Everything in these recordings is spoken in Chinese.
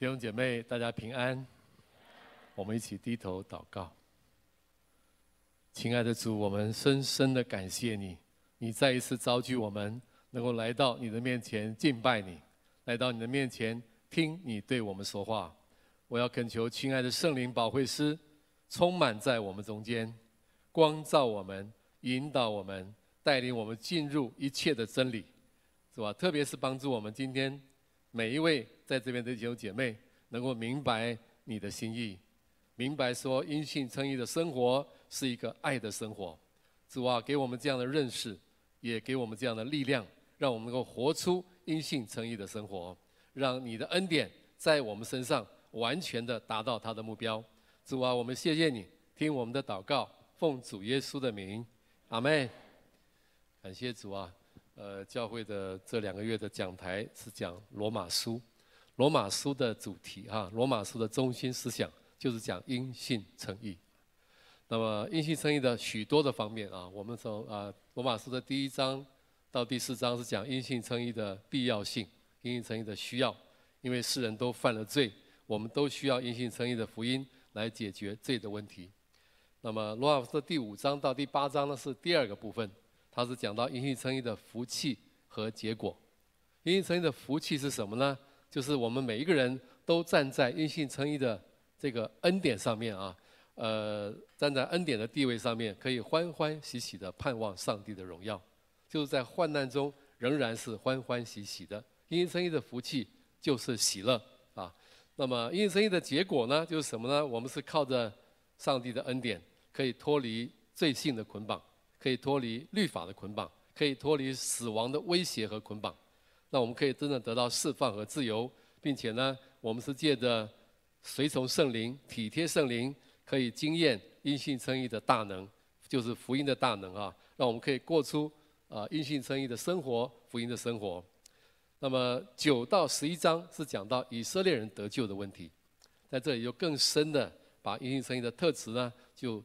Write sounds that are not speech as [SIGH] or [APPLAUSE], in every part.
弟兄姐妹，大家平安。我们一起低头祷告。亲爱的主，我们深深的感谢你，你再一次召集我们，能够来到你的面前敬拜你，来到你的面前听你对我们说话。我要恳求亲爱的圣灵保惠师，充满在我们中间，光照我们，引导我们，带领我们进入一切的真理，是吧？特别是帮助我们今天每一位。在这边的弟兄姐妹能够明白你的心意，明白说因信称义的生活是一个爱的生活。主啊，给我们这样的认识，也给我们这样的力量，让我们能够活出因信称义的生活，让你的恩典在我们身上完全的达到他的目标。主啊，我们谢谢你，听我们的祷告，奉主耶稣的名，阿门。感谢主啊，呃，教会的这两个月的讲台是讲罗马书。罗马书的主题哈，罗马书的中心思想就是讲因信称义。那么因信称义的许多的方面啊，我们从啊罗马书的第一章到第四章是讲因信称义的必要性，因信称义的需要，因为世人都犯了罪，我们都需要因信称义的福音来解决罪的问题。那么罗马书的第五章到第八章呢是第二个部分，它是讲到因信称义的福气和结果。因信称义的福气是什么呢？就是我们每一个人都站在因信称义的这个恩典上面啊，呃，站在恩典的地位上面，可以欢欢喜喜的盼望上帝的荣耀，就是在患难中仍然是欢欢喜喜的。因信称义的福气就是喜乐啊。那么因信称义的结果呢，就是什么呢？我们是靠着上帝的恩典，可以脱离罪性的捆绑，可以脱离律法的捆绑，可以脱离死亡的威胁和捆绑。那我们可以真正得到释放和自由，并且呢，我们是借着随从圣灵、体贴圣灵，可以经验因信称义的大能，就是福音的大能啊，让我们可以过出啊因信称义的生活、福音的生活。那么九到十一章是讲到以色列人得救的问题，在这里就更深的把因信称义的特质呢就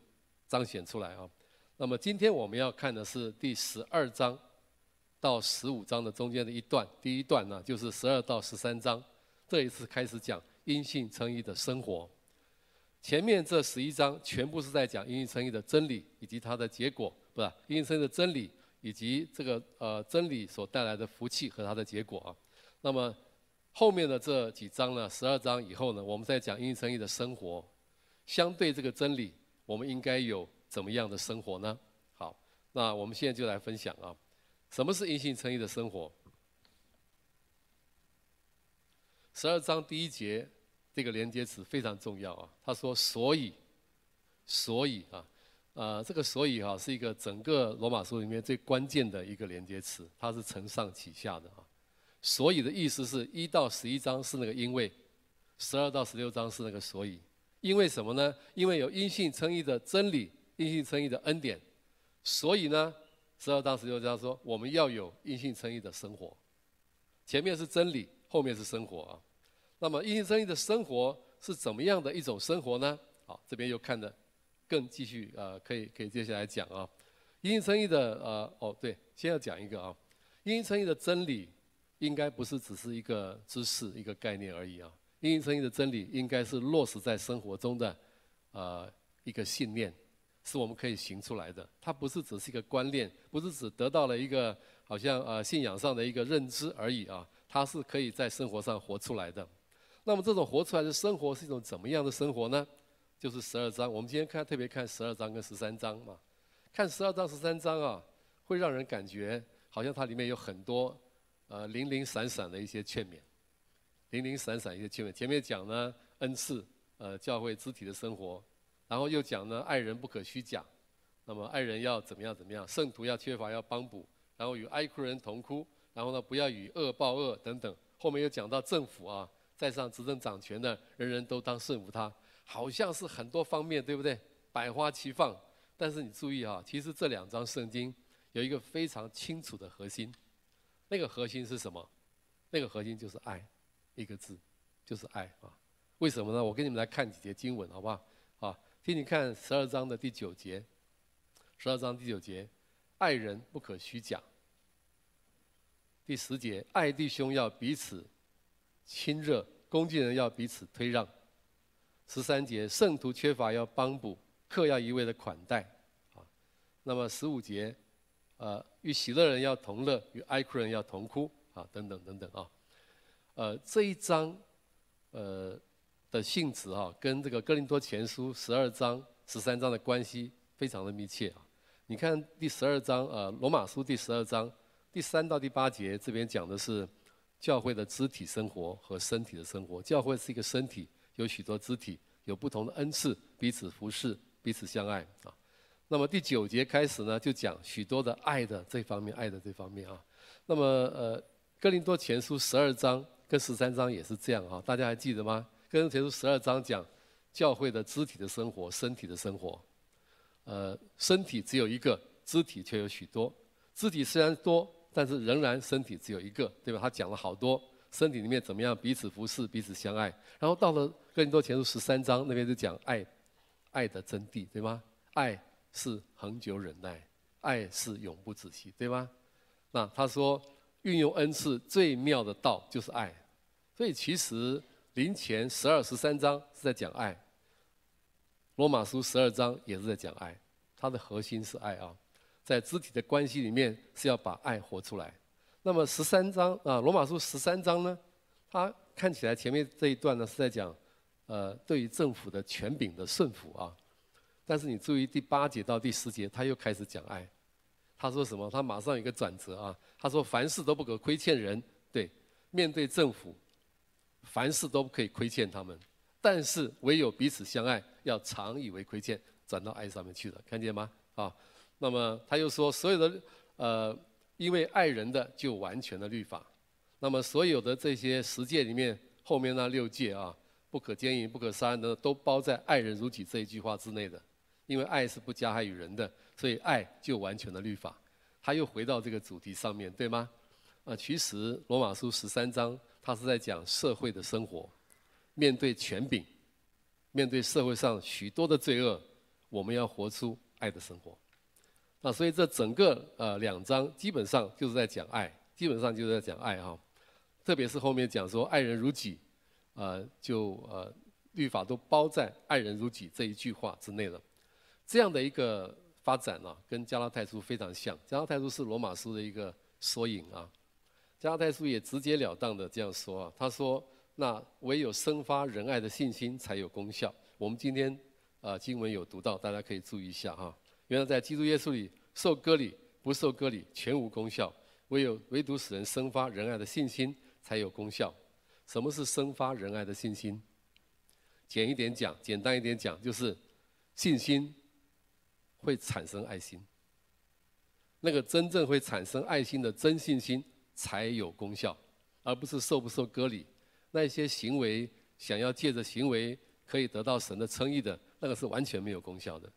彰显出来啊。那么今天我们要看的是第十二章。到十五章的中间的一段，第一段呢，就是十二到十三章，这一次开始讲因信称义的生活。前面这十一章全部是在讲因信称义的真理以及它的结果，不是因信称义的真理以及这个呃真理所带来的福气和它的结果啊。那么后面的这几章呢，十二章以后呢，我们再讲因信称义的生活。相对这个真理，我们应该有怎么样的生活呢？好，那我们现在就来分享啊。什么是因信称义的生活？十二章第一节这个连接词非常重要啊。他说：“所以，所以啊，呃，这个‘所以’哈是一个整个罗马书里面最关键的一个连接词，它是承上启下的啊。所以的意思是一到十一章是那个因为，十二到十六章是那个所以。因为什么呢？因为有因信称义的真理，因信称义的恩典，所以呢。”十二章十六章说，我们要有因信称义的生活。前面是真理，后面是生活啊。那么因信称义的生活是怎么样的一种生活呢？好，这边又看的更继续呃，可以可以接下来讲啊。因信称义的呃哦对，先要讲一个啊。因信称义的真理应该不是只是一个知识一个概念而已啊。因信称义的真理应该是落实在生活中的呃一个信念。是我们可以行出来的，它不是只是一个观念，不是只得到了一个好像呃信仰上的一个认知而已啊，它是可以在生活上活出来的。那么这种活出来的生活是一种怎么样的生活呢？就是十二章，我们今天看特别看十二章跟十三章嘛，看十二章十三章啊，会让人感觉好像它里面有很多呃零零散散的一些劝勉，零零散散一些劝勉。前面讲呢恩赐，呃教会肢体的生活。然后又讲呢，爱人不可虚假，那么爱人要怎么样怎么样，圣徒要缺乏要帮补，然后与哀哭人同哭，然后呢不要与恶报恶等等。后面又讲到政府啊，在上执政掌权的，人人都当顺服他，好像是很多方面，对不对？百花齐放。但是你注意啊，其实这两章圣经有一个非常清楚的核心，那个核心是什么？那个核心就是爱，一个字，就是爱啊。为什么呢？我给你们来看几节经文，好不好？啊。听你看十二章的第九节，十二章第九节，爱人不可虚假。第十节，爱弟兄要彼此亲热，恭敬人要彼此推让。十三节，圣徒缺乏要帮补，客要一味的款待。啊，那么十五节，呃，与喜乐人要同乐，与哀哭人要同哭。啊，等等等等啊，呃，这一章，呃的性质啊，跟这个哥林多前书十二章、十三章的关系非常的密切啊。你看第十二章，呃，罗马书第十二章第三到第八节，这边讲的是教会的肢体生活和身体的生活。教会是一个身体，有许多肢体，有不同的恩赐，彼此服侍，彼此相爱啊。那么第九节开始呢，就讲许多的爱的这方面，爱的这方面啊。那么呃。哥林多前书十二章跟十三章也是这样啊，大家还记得吗？哥林多前书十二章讲教会的肢体的生活、身体的生活。呃，身体只有一个，肢体却有许多。肢体虽然多，但是仍然身体只有一个，对吧？他讲了好多身体里面怎么样彼此服侍、彼此相爱。然后到了哥林多前书十三章那边就讲爱，爱的真谛，对吗？爱是恒久忍耐，爱是永不止息，对吗？那他说。运用恩赐最妙的道就是爱，所以其实林前十二、十三章是在讲爱，罗马书十二章也是在讲爱，它的核心是爱啊，在肢体的关系里面是要把爱活出来。那么十三章啊，罗马书十三章呢，它看起来前面这一段呢是在讲，呃，对于政府的权柄的顺服啊，但是你注意第八节到第十节，他又开始讲爱。他说什么？他马上有一个转折啊！他说：“凡事都不可亏欠人，对，面对政府，凡事都不可以亏欠他们。但是唯有彼此相爱，要常以为亏欠。”转到爱上面去了，看见吗？啊，那么他又说：“所有的呃，因为爱人的就完全的律法。那么所有的这些十诫里面，后面那六诫啊，不可奸淫、不可杀人的，都包在‘爱人如己’这一句话之内的。因为爱是不加害于人的。”所以爱就完全的律法，他又回到这个主题上面，对吗？啊，其实罗马书十三章，他是在讲社会的生活，面对权柄，面对社会上许多的罪恶，我们要活出爱的生活。那所以这整个呃两章基本上就是在讲爱，基本上就是在讲爱哈。特别是后面讲说爱人如己，呃，就呃律法都包在爱人如己这一句话之内了，这样的一个。发展啊，跟加拉太书非常像。加拉太书是罗马书的一个缩影啊。加太书也直截了当的这样说啊，他说：“那唯有生发仁爱的信心才有功效。”我们今天啊经文有读到，大家可以注意一下哈。原来在基督耶稣里受割礼不受割礼全无功效，唯有唯独使人生发仁爱的信心才有功效。什么是生发仁爱的信心？简一点讲，简单一点讲，就是信心。会产生爱心，那个真正会产生爱心的真信心才有功效，而不是受不受割礼。那些行为想要借着行为可以得到神的称义的，那个是完全没有功效的。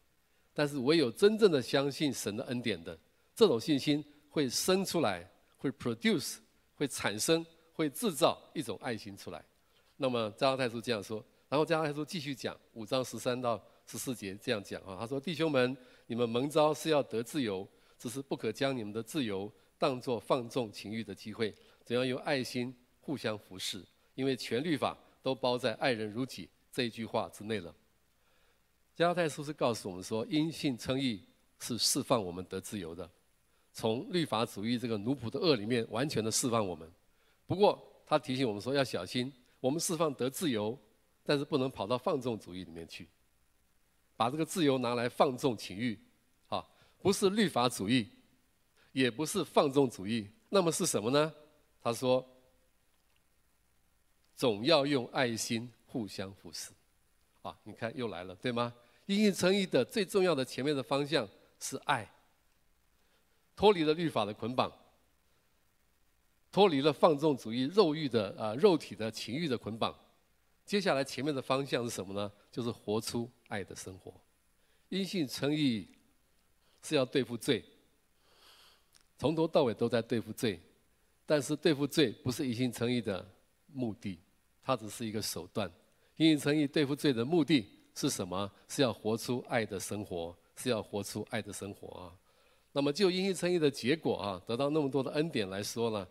但是唯有真正的相信神的恩典的，这种信心会生出来，会 produce，会产生，会制造一种爱心出来。那么加拉太书这样说，然后加拉太书继续讲五章十三到十四节这样讲啊，他说弟兄们。你们蒙召是要得自由，只是不可将你们的自由当作放纵情欲的机会，总要用爱心互相服侍，因为全律法都包在“爱人如己”这一句话之内了。加拉太书是告诉我们说，因信称义是释放我们得自由的，从律法主义这个奴仆的恶里面完全的释放我们。不过他提醒我们说要小心，我们释放得自由，但是不能跑到放纵主义里面去。把这个自由拿来放纵情欲，啊，不是律法主义，也不是放纵主义，那么是什么呢？他说，总要用爱心互相扶持，啊，你看又来了，对吗？因信称义的最重要的前面的方向是爱，脱离了律法的捆绑，脱离了放纵主义肉欲的啊肉体的情欲的捆绑。接下来前面的方向是什么呢？就是活出爱的生活。因信称义是要对付罪，从头到尾都在对付罪，但是对付罪不是一心诚意的目的，它只是一个手段。一心诚意对付罪的目的是什么？是要活出爱的生活，是要活出爱的生活啊。那么就因信称义的结果啊，得到那么多的恩典来说呢，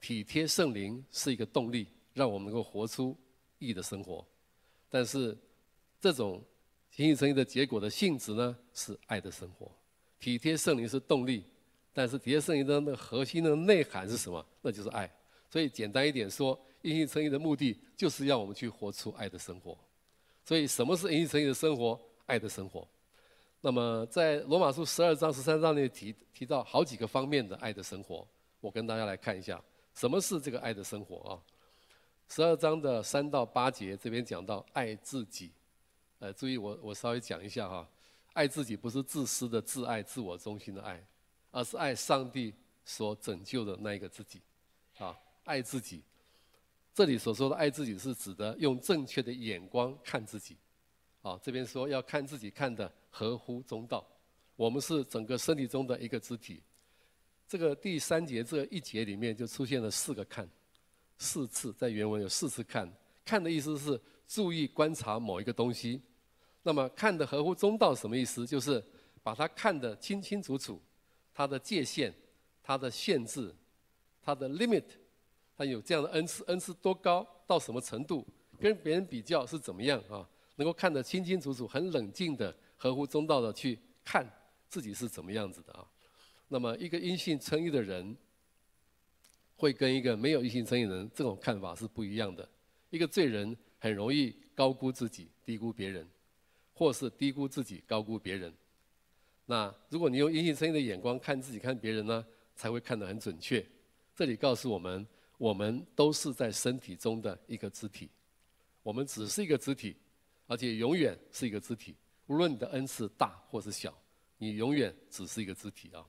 体贴圣灵是一个动力，让我们能够活出。义的生活。但是这种因信称义的结果的性质呢，是爱的生活。体贴圣灵是动力，但是体贴圣灵的那核心的内涵是什么？那就是爱。所以简单一点说，因信称义的目的就是要我们去活出爱的生活。所以什么是因信称义的生活？爱的生活。那么在罗马书十二章、十三章里提提到好几个方面的爱的生活，我跟大家来看一下，什么是这个爱的生活啊？十二章的三到八节这边讲到爱自己，呃，注意我我稍微讲一下哈，爱自己不是自私的自爱、自我中心的爱，而是爱上帝所拯救的那一个自己，啊，爱自己。这里所说的爱自己是指的用正确的眼光看自己，啊，这边说要看自己看的合乎中道。我们是整个身体中的一个肢体，这个第三节这一节里面就出现了四个看。四次在原文有四次看，看的意思是注意观察某一个东西。那么看的合乎中道什么意思？就是把它看得清清楚楚，它的界限、它的限制、它的 limit，它有这样的恩赐，恩赐多高到什么程度，跟别人比较是怎么样啊？能够看得清清楚楚，很冷静的、合乎中道的去看自己是怎么样子的啊？那么一个因信称义的人。会跟一个没有因信称义的人这种看法是不一样的。一个罪人很容易高估自己，低估别人，或是低估自己，高估别人。那如果你用因信称义的眼光看自己、看别人呢，才会看得很准确。这里告诉我们，我们都是在身体中的一个肢体，我们只是一个肢体，而且永远是一个肢体。无论你的恩赐大或是小，你永远只是一个肢体啊。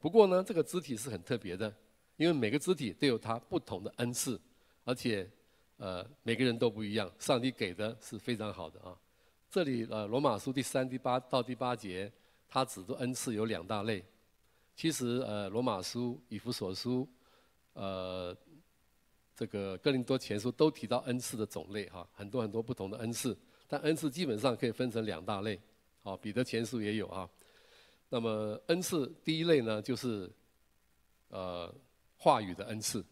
不过呢，这个肢体是很特别的。因为每个肢体都有它不同的恩赐，而且，呃，每个人都不一样。上帝给的是非常好的啊。这里呃，罗马书第三、第八到第八节，它指的恩赐有两大类。其实呃，罗马书、以弗所书，呃，这个哥林多前书都提到恩赐的种类哈，很多很多不同的恩赐。但恩赐基本上可以分成两大类，好，彼得前书也有啊。那么恩赐第一类呢，就是，呃。话语的恩赐，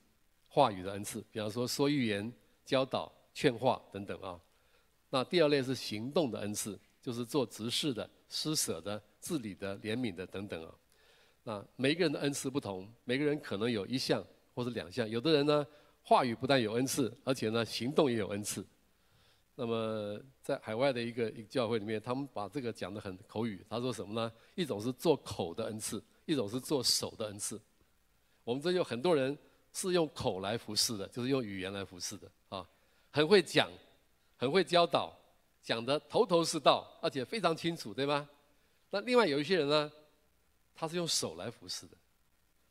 话语的恩赐，比方说说预言、教导、劝化等等啊。那第二类是行动的恩赐，就是做执事的、施舍的、治理的、怜悯的等等啊。那每个人的恩赐不同，每个人可能有一项或者两项。有的人呢，话语不但有恩赐，而且呢，行动也有恩赐。那么在海外的一个一个教会里面，他们把这个讲得很口语。他说什么呢？一种是做口的恩赐，一种是做手的恩赐。我们这有很多人是用口来服侍的，就是用语言来服侍的啊，很会讲，很会教导，讲得头头是道，而且非常清楚，对吗？那另外有一些人呢，他是用手来服侍的，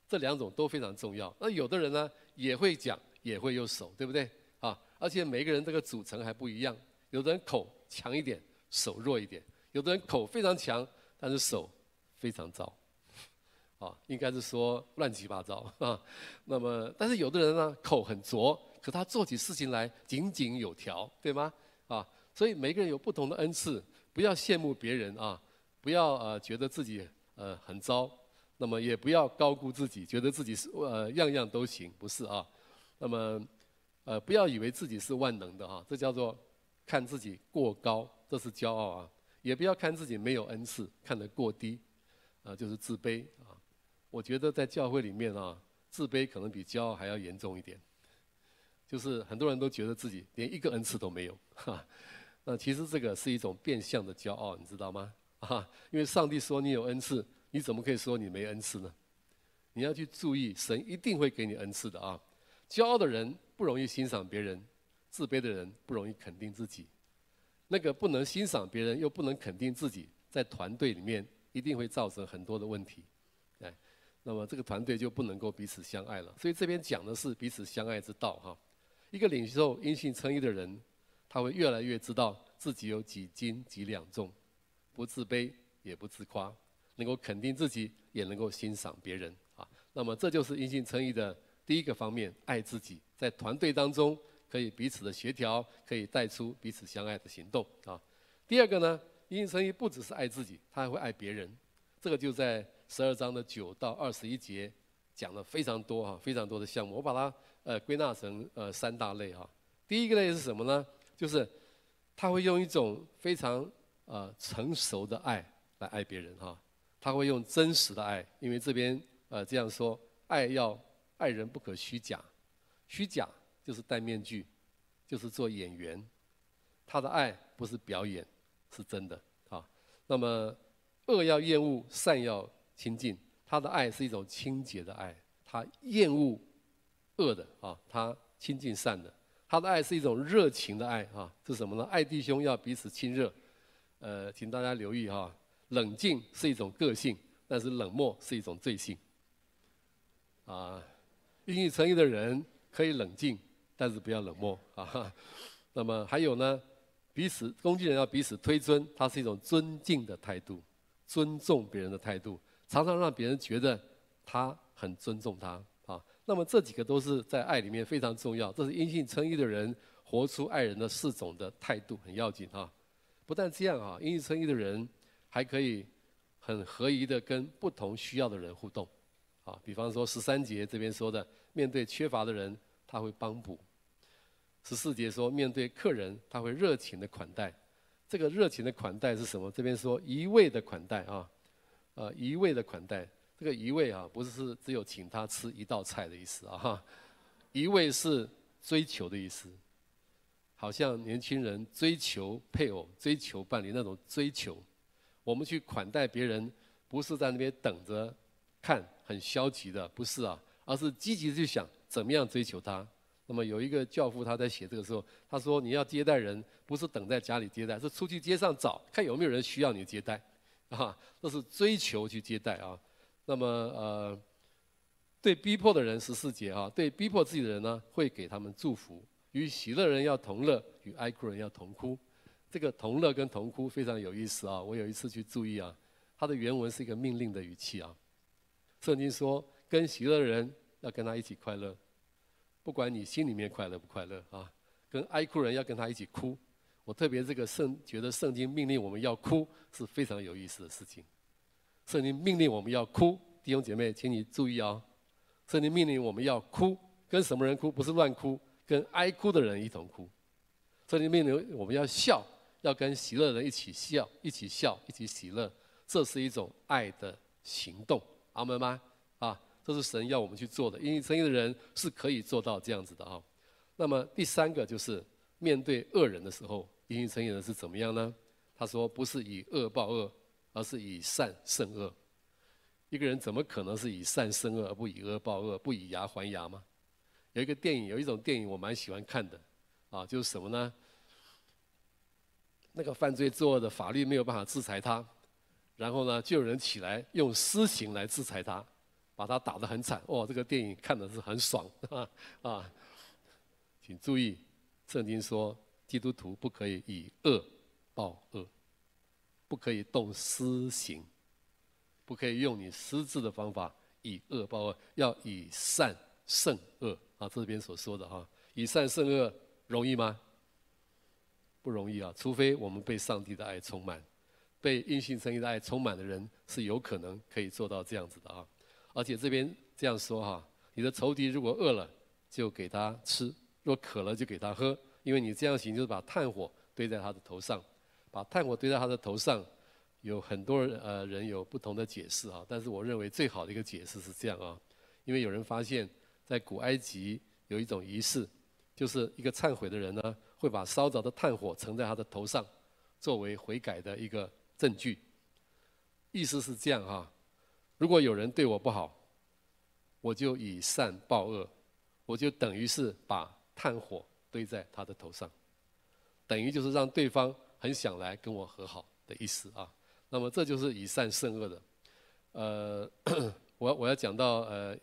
这两种都非常重要。那有的人呢，也会讲，也会用手，对不对？啊，而且每个人这个组成还不一样，有的人口强一点，手弱一点；有的人口非常强，但是手非常糟。啊，应该是说乱七八糟啊。那么，但是有的人呢，口很拙，可他做起事情来井井有条，对吗？啊，所以每个人有不同的恩赐，不要羡慕别人啊，不要呃觉得自己呃很糟，那么也不要高估自己，觉得自己是呃样样都行，不是啊。那么呃不要以为自己是万能的啊，这叫做看自己过高，这是骄傲啊。也不要看自己没有恩赐，看得过低，啊，就是自卑啊。我觉得在教会里面啊，自卑可能比骄傲还要严重一点。就是很多人都觉得自己连一个恩赐都没有，哈。那其实这个是一种变相的骄傲，你知道吗？啊，因为上帝说你有恩赐，你怎么可以说你没恩赐呢？你要去注意，神一定会给你恩赐的啊。骄傲的人不容易欣赏别人，自卑的人不容易肯定自己。那个不能欣赏别人又不能肯定自己，在团队里面一定会造成很多的问题。哎那么这个团队就不能够彼此相爱了，所以这边讲的是彼此相爱之道哈。一个领袖因信称义的人，他会越来越知道自己有几斤几两重，不自卑也不自夸，能够肯定自己，也能够欣赏别人啊。那么这就是因信称义的第一个方面，爱自己，在团队当中可以彼此的协调，可以带出彼此相爱的行动啊。第二个呢，因信称义不只是爱自己，他还会爱别人，这个就在。十二章的九到二十一节讲了非常多哈，非常多的项目。我把它呃归纳成呃三大类哈。第一个类是什么呢？就是他会用一种非常呃成熟的爱来爱别人哈，他会用真实的爱，因为这边呃这样说，爱要爱人不可虚假，虚假就是戴面具，就是做演员，他的爱不是表演，是真的啊。那么恶要厌恶，善要亲近，他的爱是一种清洁的爱，他厌恶恶的啊，他亲近善的。他的爱是一种热情的爱啊，是什么呢？爱弟兄要彼此亲热。呃，请大家留意哈，冷静是一种个性，但是冷漠是一种罪性。啊，殷勤诚意的人可以冷静，但是不要冷漠啊。那么还有呢，彼此工具人要彼此推尊，它是一种尊敬的态度，尊重别人的态度，常常让别人觉得他很尊重他啊。那么这几个都是在爱里面非常重要，这是殷勤诚意的人活出爱人的四种的态度，很要紧哈。不但这样啊，殷勤诚意的人还可以很合宜的跟不同需要的人互动，啊，比方说十三节这边说的，面对缺乏的人他会帮补；十四节说面对客人他会热情的款待，这个热情的款待是什么？这边说一味的款待啊，呃，一味的款待。这个一味啊，不是只有请他吃一道菜的意思啊，哈，一味是追求的意思，好像年轻人追求配偶、追求伴侣那种追求。我们去款待别人，不是在那边等着看，很消极的，不是啊，而是积极的去想怎么样追求他。那么有一个教父他在写这个时候，他说你要接待人，不是等在家里接待，是出去街上找，看有没有人需要你接待，啊，这是追求去接待啊。那么呃，对逼迫的人十四节啊，对逼迫自己的人呢，会给他们祝福。与喜乐人要同乐，与哀哭人要同哭。这个同乐跟同哭非常有意思啊。我有一次去注意啊，它的原文是一个命令的语气啊。圣经说，跟喜乐人要跟他一起快乐，不管你心里面快乐不快乐啊。跟哀哭人要跟他一起哭。我特别这个圣觉得圣经命令我们要哭是非常有意思的事情。圣经命令我们要哭，弟兄姐妹，请你注意啊！圣经命令我们要哭，跟什么人哭？不是乱哭，跟哀哭的人一同哭。圣经命令我们要笑，要跟喜乐的人一起笑，一起笑，一起喜乐。这是一种爱的行动，阿门吗？啊，这是神要我们去做的。因为诚意的人是可以做到这样子的啊。那么第三个就是面对恶人的时候，因为诚意的人是怎么样呢？他说：“不是以恶报恶。”而是以善胜恶，一个人怎么可能是以善胜恶而不以恶报恶，不以牙还牙吗？有一个电影，有一种电影我蛮喜欢看的，啊，就是什么呢？那个犯罪作恶的法律没有办法制裁他，然后呢，就有人起来用私刑来制裁他，把他打得很惨。哦，这个电影看的是很爽 [LAUGHS] 啊啊！请注意，圣经说基督徒不可以以恶报恶。不可以动私刑，不可以用你私自的方法以恶报恶，要以善胜恶啊！这边所说的哈，以善胜恶容易吗？不容易啊！除非我们被上帝的爱充满，被殷勤诚意的爱充满的人是有可能可以做到这样子的啊！而且这边这样说哈，你的仇敌如果饿了，就给他吃；若渴了，就给他喝，因为你这样行就是把炭火堆在他的头上。把炭火堆在他的头上，有很多呃人有不同的解释啊，但是我认为最好的一个解释是这样啊，因为有人发现，在古埃及有一种仪式，就是一个忏悔的人呢，会把烧着的炭火盛在他的头上，作为悔改的一个证据。意思是这样哈，如果有人对我不好，我就以善报恶，我就等于是把炭火堆在他的头上，等于就是让对方。很想来跟我和好的意思啊，那么这就是以善胜恶的。呃，[COUGHS] 我我要讲到呃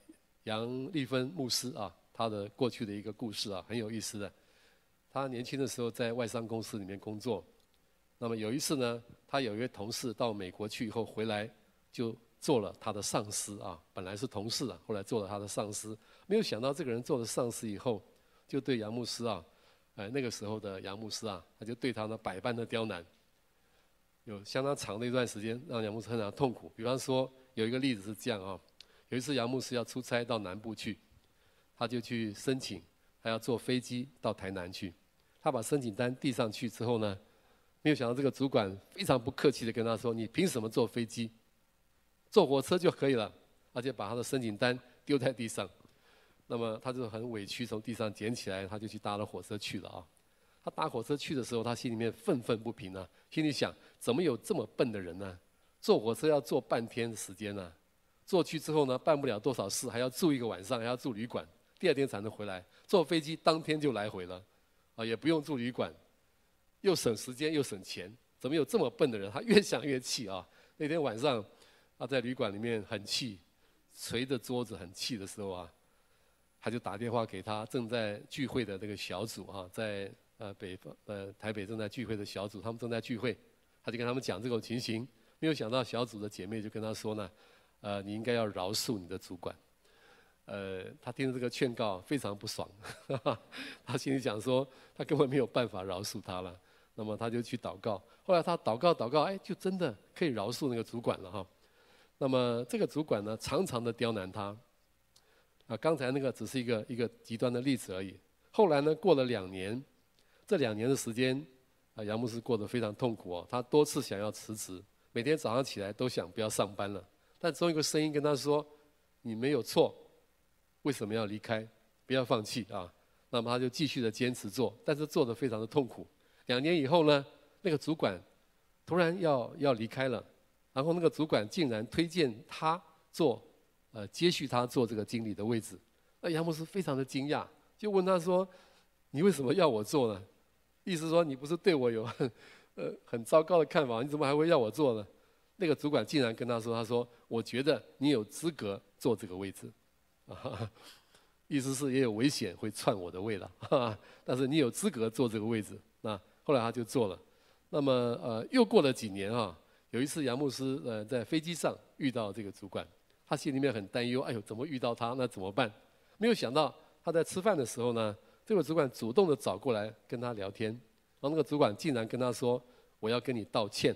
杨丽芬牧师啊，他的过去的一个故事啊，很有意思的。他年轻的时候在外商公司里面工作，那么有一次呢，他有一位同事到美国去以后回来，就做了他的上司啊，本来是同事啊，后来做了他的上司，没有想到这个人做了上司以后，就对杨牧师啊。哎，那个时候的杨牧师啊，他就对他呢百般的刁难，有相当长的一段时间让杨牧师非常痛苦。比方说，有一个例子是这样啊，有一次杨牧师要出差到南部去，他就去申请，他要坐飞机到台南去，他把申请单递上去之后呢，没有想到这个主管非常不客气的跟他说：“你凭什么坐飞机？坐火车就可以了。”而且把他的申请单丢在地上。那么他就很委屈，从地上捡起来，他就去搭了火车去了啊。他搭火车去的时候，他心里面愤愤不平啊，心里想：怎么有这么笨的人呢？坐火车要坐半天的时间呢？坐去之后呢，办不了多少事，还要住一个晚上，还要住旅馆，第二天才能回来。坐飞机当天就来回了，啊，也不用住旅馆，又省时间又省钱。怎么有这么笨的人？他越想越气啊。那天晚上，他在旅馆里面很气，捶着桌子很气的时候啊，他就打电话给他正在聚会的那个小组啊，在。呃，北方呃，台北正在聚会的小组，他们正在聚会，他就跟他们讲这种情形，没有想到小组的姐妹就跟他说呢，呃，你应该要饶恕你的主管。呃，他听了这个劝告非常不爽，[LAUGHS] 他心里想说，他根本没有办法饶恕他了。那么他就去祷告，后来他祷告祷告，哎，就真的可以饶恕那个主管了哈。那么这个主管呢，常常的刁难他。啊，刚才那个只是一个一个极端的例子而已。后来呢，过了两年。这两年的时间，啊，杨牧师过得非常痛苦哦。他多次想要辞职，每天早上起来都想不要上班了。但总有一个声音跟他说：“你没有错，为什么要离开？不要放弃啊！”那么他就继续的坚持做，但是做的非常的痛苦。两年以后呢，那个主管突然要要离开了，然后那个主管竟然推荐他做，呃，接续他做这个经理的位置。那杨牧师非常的惊讶，就问他说：“你为什么要我做呢？”意思说，你不是对我有很呃很糟糕的看法，你怎么还会要我做呢？那个主管竟然跟他说：“他说，我觉得你有资格坐这个位置，啊，[LAUGHS] 意思是也有危险会篡我的位了，哈，[LAUGHS] 但是你有资格坐这个位置。”那后来他就坐了。那么呃，又过了几年啊，有一次杨牧师呃在飞机上遇到这个主管，他心里面很担忧，哎呦，怎么遇到他？那怎么办？没有想到他在吃饭的时候呢。这个主管主动的找过来跟他聊天，然后那个主管竟然跟他说：“我要跟你道歉。”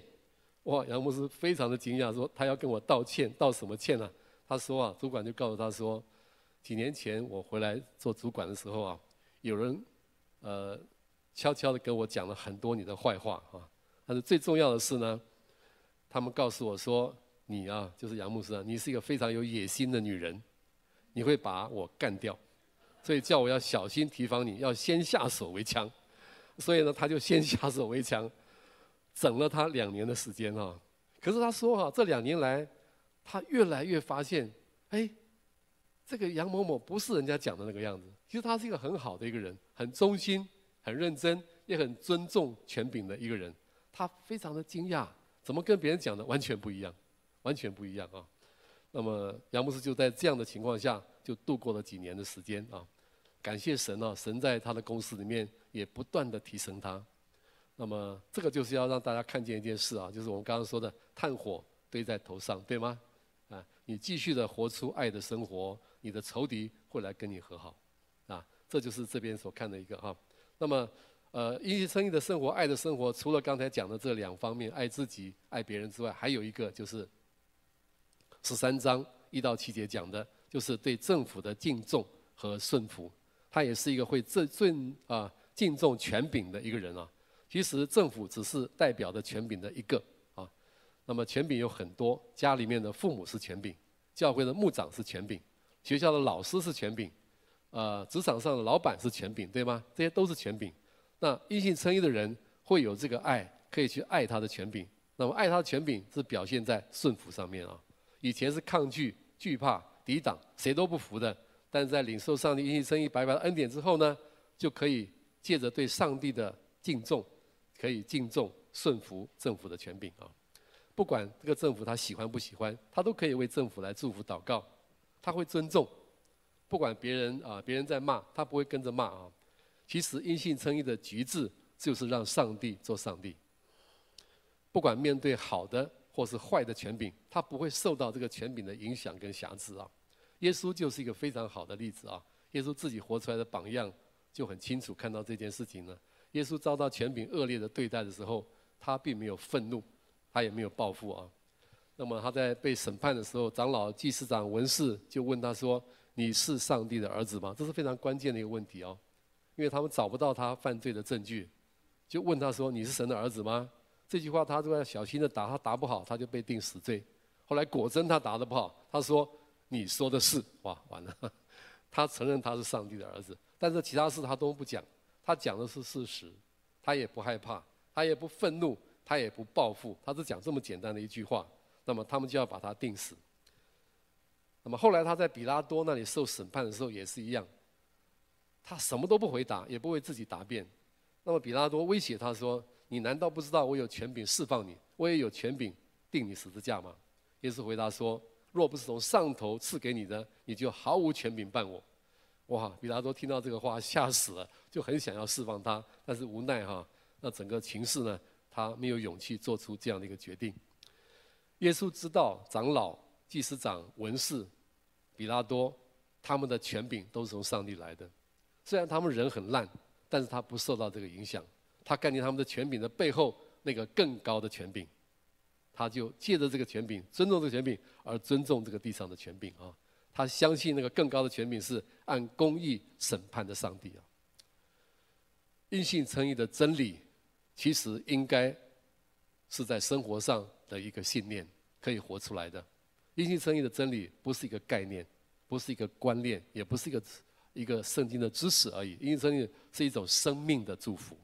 哇，杨牧师非常的惊讶，说：“他要跟我道歉，道什么歉呢？”他说：“啊，主管就告诉他说，几年前我回来做主管的时候啊，有人呃悄悄的跟我讲了很多你的坏话啊，但是最重要的是呢，他们告诉我说你啊，就是杨牧师啊，你是一个非常有野心的女人，你会把我干掉。”所以叫我要小心提防你，要先下手为强。所以呢，他就先下手为强，整了他两年的时间啊。可是他说哈，这两年来，他越来越发现，哎，这个杨某某不是人家讲的那个样子。其实他是一个很好的一个人，很忠心、很认真，也很尊重权柄的一个人。他非常的惊讶，怎么跟别人讲的完全不一样，完全不一样啊。那么杨牧师就在这样的情况下，就度过了几年的时间啊。感谢神啊！神在他的公司里面也不断的提升他。那么这个就是要让大家看见一件事啊，就是我们刚刚说的炭火堆在头上，对吗？啊，你继续的活出爱的生活，你的仇敌会来跟你和好。啊，这就是这边所看的一个哈。那么呃，因信称义的生活，爱的生活，除了刚才讲的这两方面，爱自己、爱别人之外，还有一个就是十三章一到七节讲的，就是对政府的敬重和顺服。他也是一个会尊尊啊敬重权柄的一个人啊。其实政府只是代表的权柄的一个啊。那么权柄有很多，家里面的父母是权柄，教会的牧长是权柄，学校的老师是权柄，呃，职场上的老板是权柄，对吗？这些都是权柄。那因信称义的人会有这个爱，可以去爱他的权柄。那么爱他的权柄是表现在顺服上面啊。以前是抗拒、惧怕、抵挡，谁都不服的。但是在领受上帝因信称义白白的恩典之后呢，就可以借着对上帝的敬重，可以敬重顺服政府的权柄啊。不管这个政府他喜欢不喜欢，他都可以为政府来祝福祷告。他会尊重，不管别人啊，别人在骂，他不会跟着骂啊。其实因信称义的极致就是让上帝做上帝。不管面对好的或是坏的权柄，他不会受到这个权柄的影响跟瑕疵啊。耶稣就是一个非常好的例子啊！耶稣自己活出来的榜样就很清楚看到这件事情呢。耶稣遭到权柄恶劣的对待的时候，他并没有愤怒，他也没有报复啊。那么他在被审判的时候，长老、祭司长、文士就问他说：“你是上帝的儿子吗？”这是非常关键的一个问题哦。因为他们找不到他犯罪的证据，就问他说：“你是神的儿子吗？”这句话他都要小心的答，他答不好他就被定死罪。后来果真他答得不好，他说：“你说的是。”哇，完了，他承认他是上帝的儿子，但是其他事他都不讲，他讲的是事实，他也不害怕，他也不愤怒，他也不报复，他只讲这么简单的一句话，那么他们就要把他定死。那么后来他在比拉多那里受审判的时候也是一样。他什么都不回答，也不为自己答辩。那么比拉多威胁他说：“你难道不知道我有权柄释放你？我也有权柄定你十字架吗？”耶稣回答说：“若不是从上头赐给你的，你就毫无权柄办我。”哇！比拉多听到这个话吓死了，就很想要释放他，但是无奈哈，那整个情势呢，他没有勇气做出这样的一个决定。耶稣知道长老、祭司长、文士、比拉多他们的权柄都是从上帝来的。虽然他们人很烂，但是他不受到这个影响。他看见他们的权柄的背后那个更高的权柄，他就借着这个权柄，尊重这个权柄，而尊重这个地上的权柄啊。他相信那个更高的权柄是按公义审判的上帝啊。因信称义的真理，其实应该是在生活上的一个信念，可以活出来的。因信称义的真理不是一个概念，不是一个观念，也不是一个。一个圣经的知识而已，因为圣经是一种生命的祝福，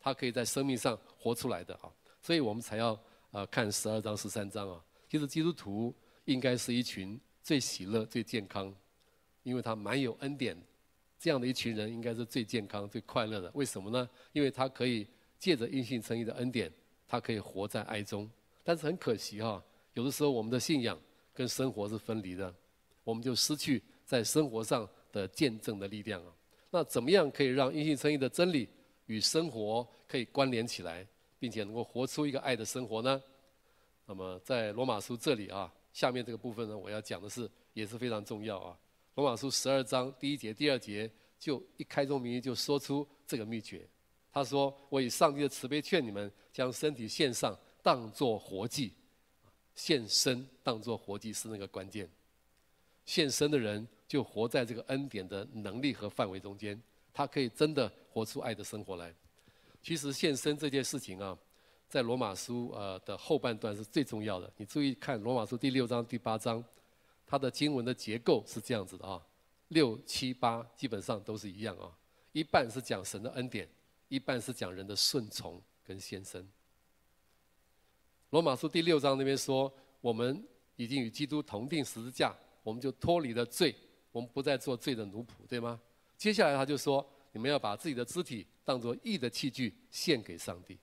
它可以在生命上活出来的啊，所以我们才要呃看十二章十三章啊。其实基督徒应该是一群最喜乐、最健康，因为他满有恩典，这样的一群人应该是最健康、最快乐的。为什么呢？因为他可以借着因信称义的恩典，他可以活在爱中。但是很可惜哈，有的时候我们的信仰跟生活是分离的，我们就失去在生活上。的见证的力量啊，那怎么样可以让因信称义的真理与生活可以关联起来，并且能够活出一个爱的生活呢？那么在罗马书这里啊，下面这个部分呢，我要讲的是也是非常重要啊。罗马书十二章第一节、第二节就一开宗明义就说出这个秘诀。他说：“我以上帝的慈悲劝你们，将身体献上，当作活祭，献身当作活祭是那个关键。献身的人。”就活在这个恩典的能力和范围中间，他可以真的活出爱的生活来。其实献身这件事情啊，在罗马书呃的后半段是最重要的。你注意看罗马书第六章、第八章，它的经文的结构是这样子的啊，六七八基本上都是一样啊，一半是讲神的恩典，一半是讲人的顺从跟献身。罗马书第六章那边说，我们已经与基督同钉十字架，我们就脱离了罪。我们不再做罪的奴仆，对吗？接下来他就说：你们要把自己的肢体当作义的器具献给上帝，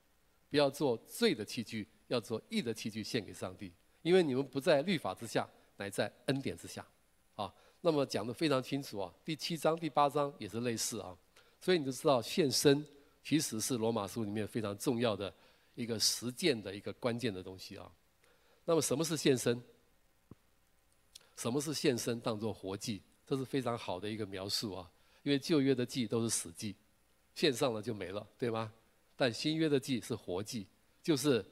不要做罪的器具，要做义的器具献给上帝。因为你们不在律法之下，乃在恩典之下。啊，那么讲得非常清楚啊。第七章、第八章也是类似啊。所以你就知道献身其实是罗马书里面非常重要的一个实践的一个关键的东西啊。那么什么是献身？什么是献身当做活祭？这是非常好的一个描述啊，因为旧约的祭都是死祭，献上了就没了，对吗？但新约的祭是活祭，就是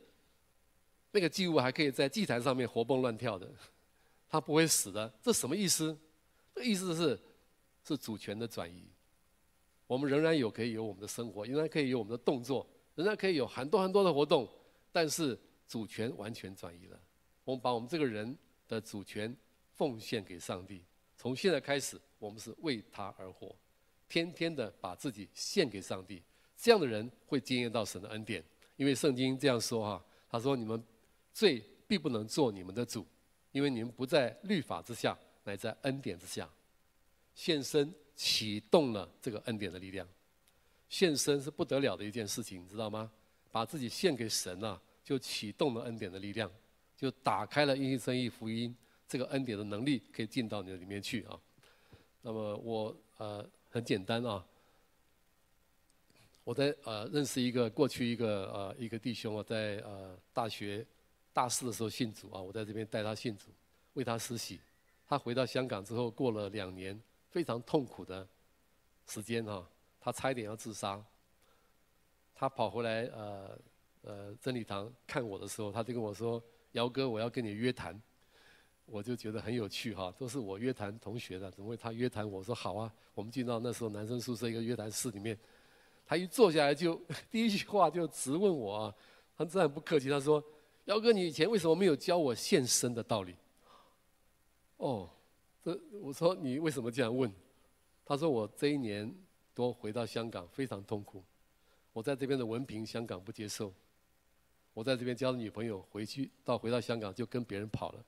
那个祭物还可以在祭坛上面活蹦乱跳的，它不会死的。这什么意思？这意思是是主权的转移。我们仍然有可以有我们的生活，仍然可以有我们的动作，仍然可以有很多很多的活动，但是主权完全转移了。我们把我们这个人的主权奉献给上帝。从现在开始，我们是为他而活，天天的把自己献给上帝。这样的人会经验到神的恩典，因为圣经这样说哈，他说：“你们罪必不能做你们的主，因为你们不在律法之下，乃在恩典之下。”献身启动了这个恩典的力量，献身是不得了的一件事情，你知道吗？把自己献给神啊，就启动了恩典的力量，就打开了因信称义福音。这个恩典的能力可以进到你的里面去啊。那么我呃很简单啊，我在呃认识一个过去一个呃一个弟兄啊，在呃大学大四的时候信主啊，我在这边带他信主，为他施洗。他回到香港之后，过了两年非常痛苦的时间啊，他差一点要自杀。他跑回来呃呃真理堂看我的时候，他就跟我说：“姚哥，我要跟你约谈。”我就觉得很有趣哈，都是我约谈同学的，怎么会他约谈我？我说好啊，我们进到那时候男生宿舍一个约谈室里面，他一坐下来就第一句话就直问我啊，他这样不客气，他说：“尧哥，你以前为什么没有教我献身的道理？”哦，这我说你为什么这样问？他说我这一年多回到香港非常痛苦，我在这边的文凭香港不接受，我在这边交了女朋友回去到回到香港就跟别人跑了。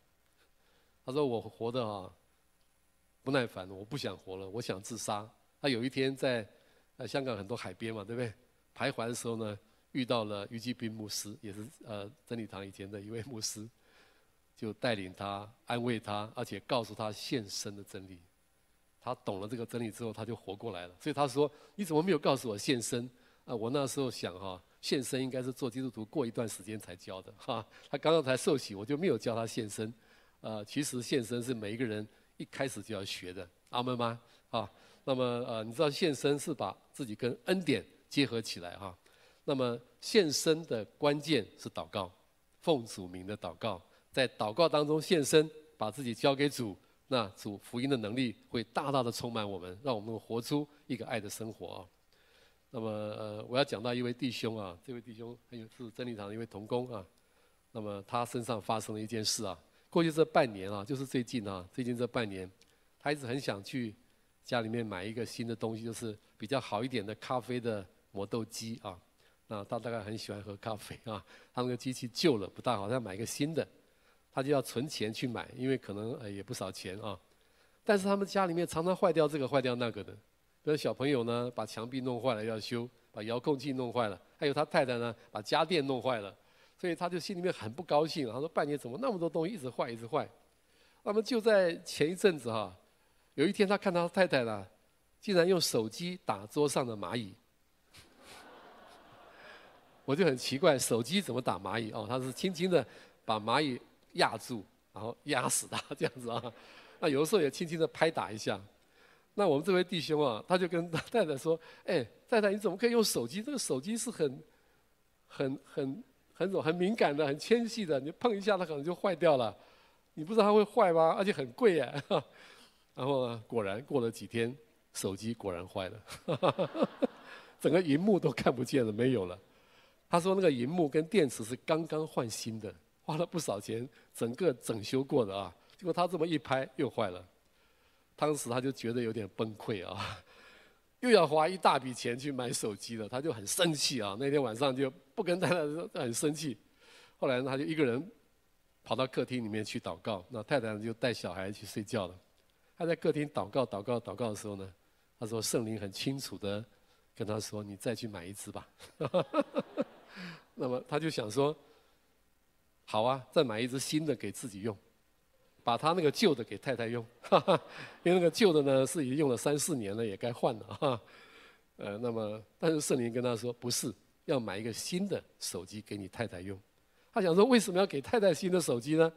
他说我活得啊不耐烦了，我不想活了，我想自杀。他有一天在呃香港很多海边嘛，对不对？徘徊的时候呢，遇到了余继斌牧师，也是呃真理堂以前的一位牧师，就带领他安慰他，而且告诉他献身的真理。他懂了这个真理之后，他就活过来了。所以他说：“你怎么没有告诉我献身？”啊，我那时候想哈，献身应该是做基督徒过一段时间才教的哈。他刚刚才受洗，我就没有教他献身。呃，其实献身是每一个人一开始就要学的，阿门吗？啊，那么呃，你知道献身是把自己跟恩典结合起来哈。那么献身的关键是祷告，奉主名的祷告，在祷告当中献身，把自己交给主，那主福音的能力会大大的充满我们，让我们活出一个爱的生活啊。那么呃，我要讲到一位弟兄啊，这位弟兄很有是真理堂的一位同工啊，那么他身上发生了一件事啊。过去这半年啊，就是最近啊，最近这半年，他一直很想去家里面买一个新的东西，就是比较好一点的咖啡的磨豆机啊。那他大概很喜欢喝咖啡啊，[LAUGHS] 他那个机器旧了，不大好，他要买一个新的，他就要存钱去买，因为可能呃也不少钱啊。但是他们家里面常常坏掉这个坏掉那个的，比如小朋友呢把墙壁弄坏了要修，把遥控器弄坏了，还有他太太呢把家电弄坏了。所以他就心里面很不高兴，他说：“半年怎么那么多东西一直坏一直坏？”那么就在前一阵子哈，有一天他看到他太太呢，竟然用手机打桌上的蚂蚁，[LAUGHS] 我就很奇怪，手机怎么打蚂蚁？哦，他是轻轻的把蚂蚁压住，然后压死它这样子啊。[LAUGHS] 那有的时候也轻轻的拍打一下。那我们这位弟兄啊，他就跟太太说：“哎，太太你怎么可以用手机？这个手机是很、很、很……”很种很敏感的、很纤细的，你碰一下它可能就坏掉了。你不知道它会坏吗？而且很贵耶。[LAUGHS] 然后，果然过了几天，手机果然坏了，[LAUGHS] 整个荧幕都看不见了，没有了。他说那个荧幕跟电池是刚刚换新的，花了不少钱，整个整修过的啊。结果他这么一拍又坏了，当时他就觉得有点崩溃啊。又要花一大笔钱去买手机了，他就很生气啊！那天晚上就不跟太太说，很生气。后来呢他就一个人跑到客厅里面去祷告，那太太就带小孩去睡觉了。他在客厅祷告、祷告、祷告的时候呢，他说圣灵很清楚的跟他说：“你再去买一只吧。[LAUGHS] ”那么他就想说：“好啊，再买一只新的给自己用。”把他那个旧的给太太用，[LAUGHS] 因为那个旧的呢是已经用了三四年了，也该换了哈。[LAUGHS] 呃，那么但是圣灵跟他说，不是要买一个新的手机给你太太用。他想说为什么要给太太新的手机呢？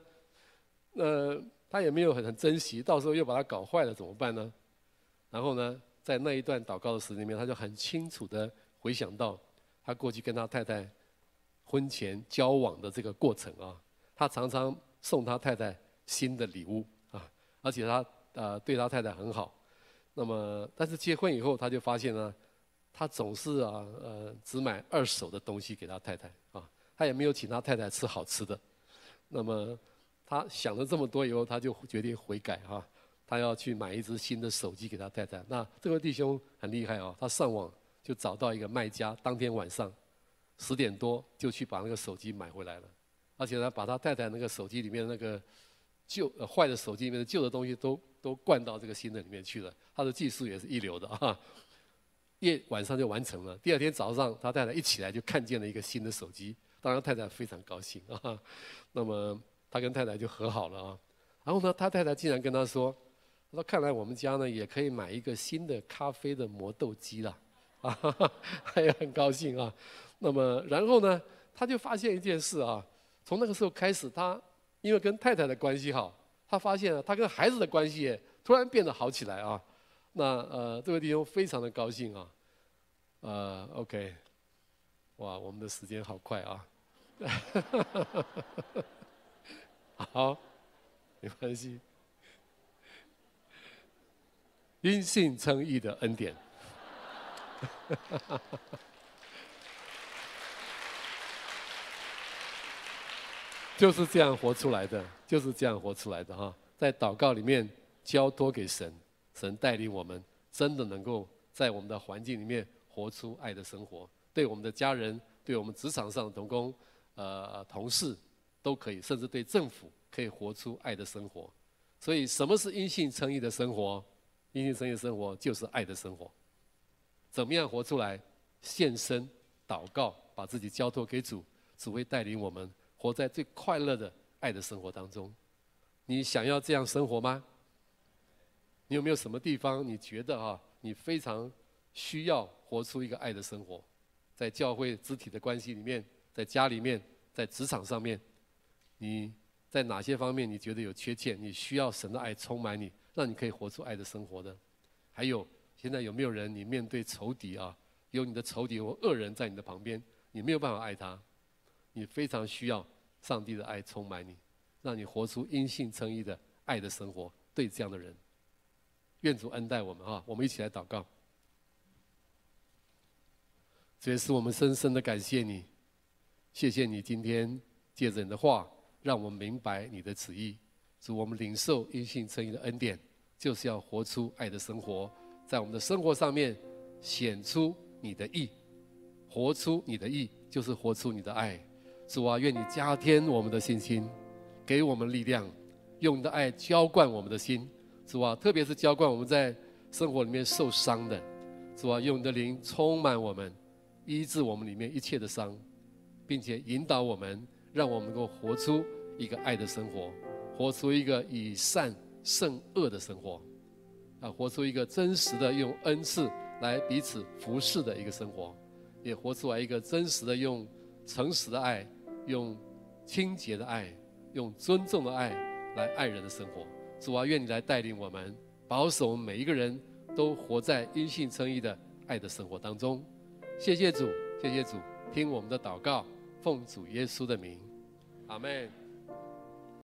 呃，他也没有很很珍惜，到时候又把它搞坏了怎么办呢？然后呢，在那一段祷告的时间里面，他就很清楚的回想到他过去跟他太太婚前交往的这个过程啊，他常常送他太太。新的礼物啊，而且他呃对他太太很好，那么但是结婚以后他就发现呢，他总是啊呃只买二手的东西给他太太啊，他也没有请他太太吃好吃的，那么他想了这么多以后，他就决定悔改哈，他要去买一只新的手机给他太太。那这位弟兄很厉害哦，他上网就找到一个卖家，当天晚上十点多就去把那个手机买回来了，而且呢把他太太那个手机里面那个。旧呃坏的手机里面的旧的东西都都灌到这个新的里面去了，他的技术也是一流的啊。[LAUGHS] 夜晚上就完成了，第二天早上他太太一起来就看见了一个新的手机，当然太太非常高兴啊。那么他跟太太就和好了啊。然后呢，他太太竟然跟他说：“说看来我们家呢也可以买一个新的咖啡的磨豆机了啊。”哈哈他也很高兴啊。那么然后呢，他就发现一件事啊，从那个时候开始他。因为跟太太的关系好，他发现了他跟孩子的关系也突然变得好起来啊。那呃，这位弟兄非常的高兴啊。呃，OK，哇，我们的时间好快啊。[LAUGHS] 好，没关系。因信称义的恩典，[LAUGHS] 就是这样活出来的，就是这样活出来的哈。在祷告里面交托给神，神带领我们，真的能够在我们的环境里面活出爱的生活。对我们的家人，对我们职场上的同工、呃同事，都可以，甚至对政府可以活出爱的生活。所以，什么是因信称义的生活？因信称义的生活就是爱的生活。怎么样活出来？献身、祷告，把自己交托给主，主会带领我们活在最快乐的爱的生活当中。你想要这样生活吗？你有没有什么地方你觉得啊，你非常需要活出一个爱的生活？在教会肢体的关系里面，在家里面，在职场上面，你在哪些方面你觉得有缺陷？你需要神的爱充满你。让你可以活出爱的生活的，还有现在有没有人你面对仇敌啊？有你的仇敌或恶人在你的旁边，你没有办法爱他，你非常需要上帝的爱充满你，让你活出因信称义的爱的生活。对这样的人，愿主恩待我们啊！我们一起来祷告。这也是我们深深的感谢你，谢谢你今天借着你的话，让我们明白你的旨意。主，我们领受因信称义的恩典，就是要活出爱的生活，在我们的生活上面显出你的义，活出你的义，就是活出你的爱。主啊，愿你加添我们的信心，给我们力量，用你的爱浇灌我们的心。主啊，特别是浇灌我们在生活里面受伤的。主啊，用你的灵充满我们，医治我们里面一切的伤，并且引导我们，让我们能够活出一个爱的生活。活出一个以善胜恶的生活，啊，活出一个真实的用恩赐来彼此服侍的一个生活，也活出来一个真实的用诚实的爱、用清洁的爱、用尊重的爱来爱人的生活。主啊，愿你来带领我们，保守我们每一个人都活在因信称义的爱的生活当中。谢谢主，谢谢主，听我们的祷告，奉主耶稣的名，阿门。